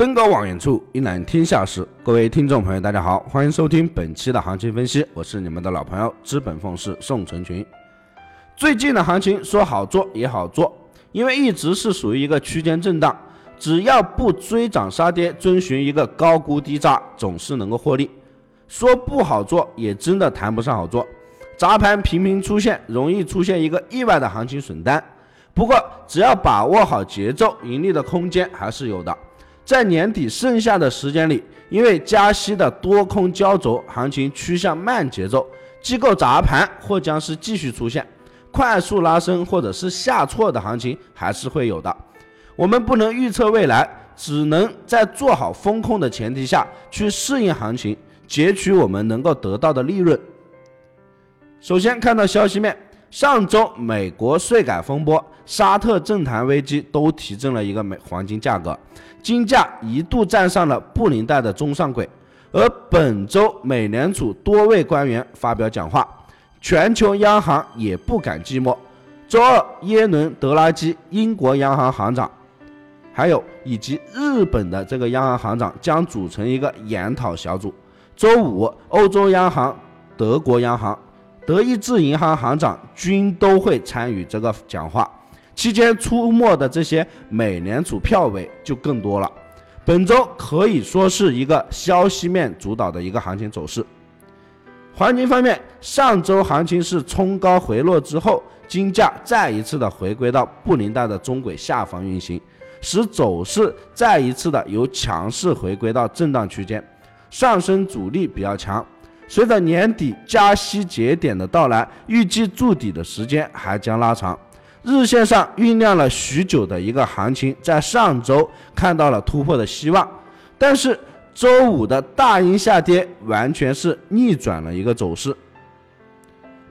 登高望远处，一览天下事。各位听众朋友，大家好，欢迎收听本期的行情分析，我是你们的老朋友资本凤氏宋成群。最近的行情说好做也好做，因为一直是属于一个区间震荡，只要不追涨杀跌，遵循一个高估低炸，总是能够获利。说不好做，也真的谈不上好做。砸盘频频出现，容易出现一个意外的行情损单。不过，只要把握好节奏，盈利的空间还是有的。在年底剩下的时间里，因为加息的多空焦灼，行情趋向慢节奏，机构砸盘或将是继续出现，快速拉升或者是下挫的行情还是会有的。我们不能预测未来，只能在做好风控的前提下去适应行情，截取我们能够得到的利润。首先看到消息面。上周美国税改风波、沙特政坛危机都提振了一个美黄金价格，金价一度站上了布林带的中上轨。而本周美联储多位官员发表讲话，全球央行也不敢寂寞。周二，耶伦、德拉基，英国央行行长，还有以及日本的这个央行行长将组成一个研讨小组。周五，欧洲央行、德国央行。德意志银行行长均都会参与这个讲话，期间出没的这些美联储票委就更多了。本周可以说是一个消息面主导的一个行情走势。黄金方面，上周行情是冲高回落之后，金价再一次的回归到布林带的中轨下方运行，使走势再一次的由强势回归到震荡区间，上升阻力比较强。随着年底加息节点的到来，预计筑底的时间还将拉长。日线上酝酿了许久的一个行情，在上周看到了突破的希望，但是周五的大阴下跌完全是逆转了一个走势。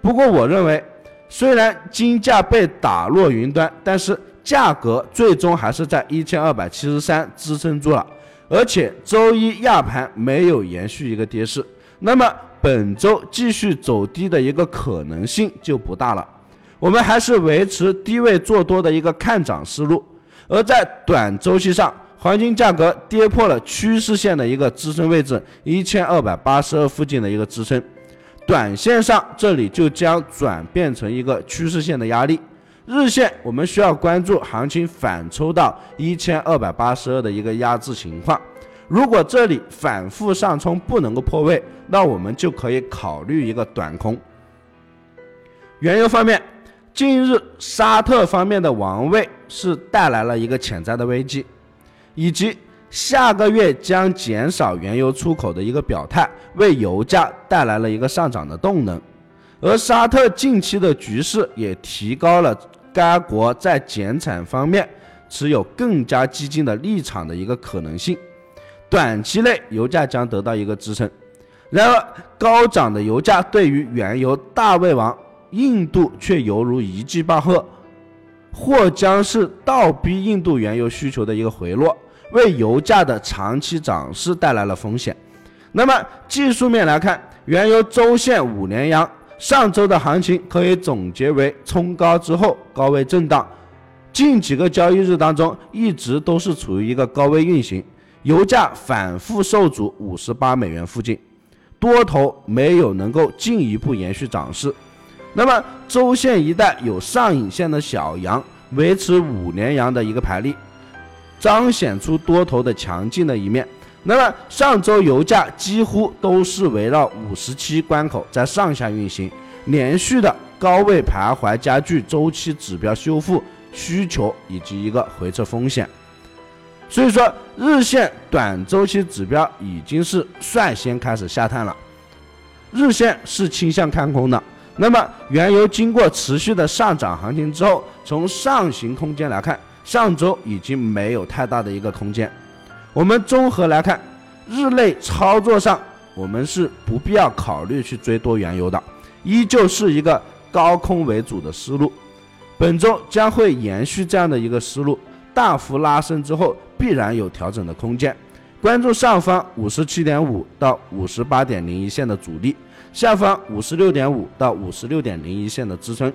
不过，我认为，虽然金价被打落云端，但是价格最终还是在一千二百七十三支撑住了，而且周一亚盘没有延续一个跌势，那么。本周继续走低的一个可能性就不大了，我们还是维持低位做多的一个看涨思路。而在短周期上，黄金价格跌破了趋势线的一个支撑位置一千二百八十二附近的一个支撑，短线上这里就将转变成一个趋势线的压力。日线我们需要关注行情反抽到一千二百八十二的一个压制情况。如果这里反复上冲不能够破位，那我们就可以考虑一个短空。原油方面，近日沙特方面的王位是带来了一个潜在的危机，以及下个月将减少原油出口的一个表态，为油价带来了一个上涨的动能。而沙特近期的局势也提高了该国在减产方面持有更加激进的立场的一个可能性。短期内油价将得到一个支撑，然而高涨的油价对于原油大胃王印度却犹如一记棒喝，或将是倒逼印度原油需求的一个回落，为油价的长期涨势带来了风险。那么技术面来看，原油周线五连阳，上周的行情可以总结为冲高之后高位震荡，近几个交易日当中一直都是处于一个高位运行。油价反复受阻五十八美元附近，多头没有能够进一步延续涨势。那么周线一带有上影线的小阳维持五连阳的一个排列，彰显出多头的强劲的一面。那么上周油价几乎都是围绕五十七关口在上下运行，连续的高位徘徊，加剧周期指标修复需求以及一个回撤风险。所以说，日线短周期指标已经是率先开始下探了，日线是倾向看空的。那么，原油经过持续的上涨行情之后，从上行空间来看，上周已经没有太大的一个空间。我们综合来看，日内操作上，我们是不必要考虑去追多原油的，依旧是一个高空为主的思路。本周将会延续这样的一个思路，大幅拉升之后。必然有调整的空间，关注上方五十七点五到五十八点零一线的阻力，下方五十六点五到五十六点零一线的支撑。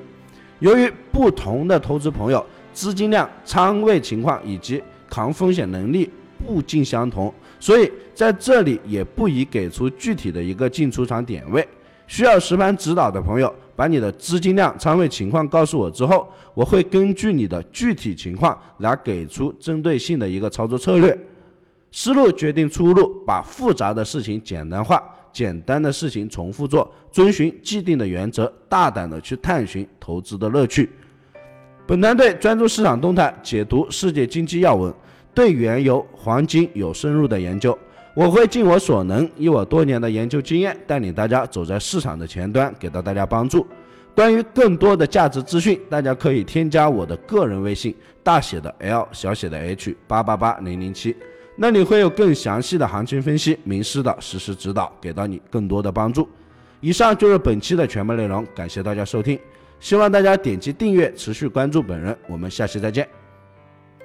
由于不同的投资朋友资金量、仓位情况以及抗风险能力不尽相同，所以在这里也不宜给出具体的一个进出场点位。需要实盘指导的朋友，把你的资金量、仓位情况告诉我之后，我会根据你的具体情况来给出针对性的一个操作策略。思路决定出路，把复杂的事情简单化，简单的事情重复做，遵循既定的原则，大胆的去探寻投资的乐趣。本团队专注市场动态，解读世界经济要闻，对原油、黄金有深入的研究。我会尽我所能，以我多年的研究经验，带领大家走在市场的前端，给到大家帮助。关于更多的价值资讯，大家可以添加我的个人微信，大写的 L，小写的 H，八八八零零七。那里会有更详细的行情分析、名师的实时指导，给到你更多的帮助。以上就是本期的全部内容，感谢大家收听，希望大家点击订阅，持续关注本人，我们下期再见。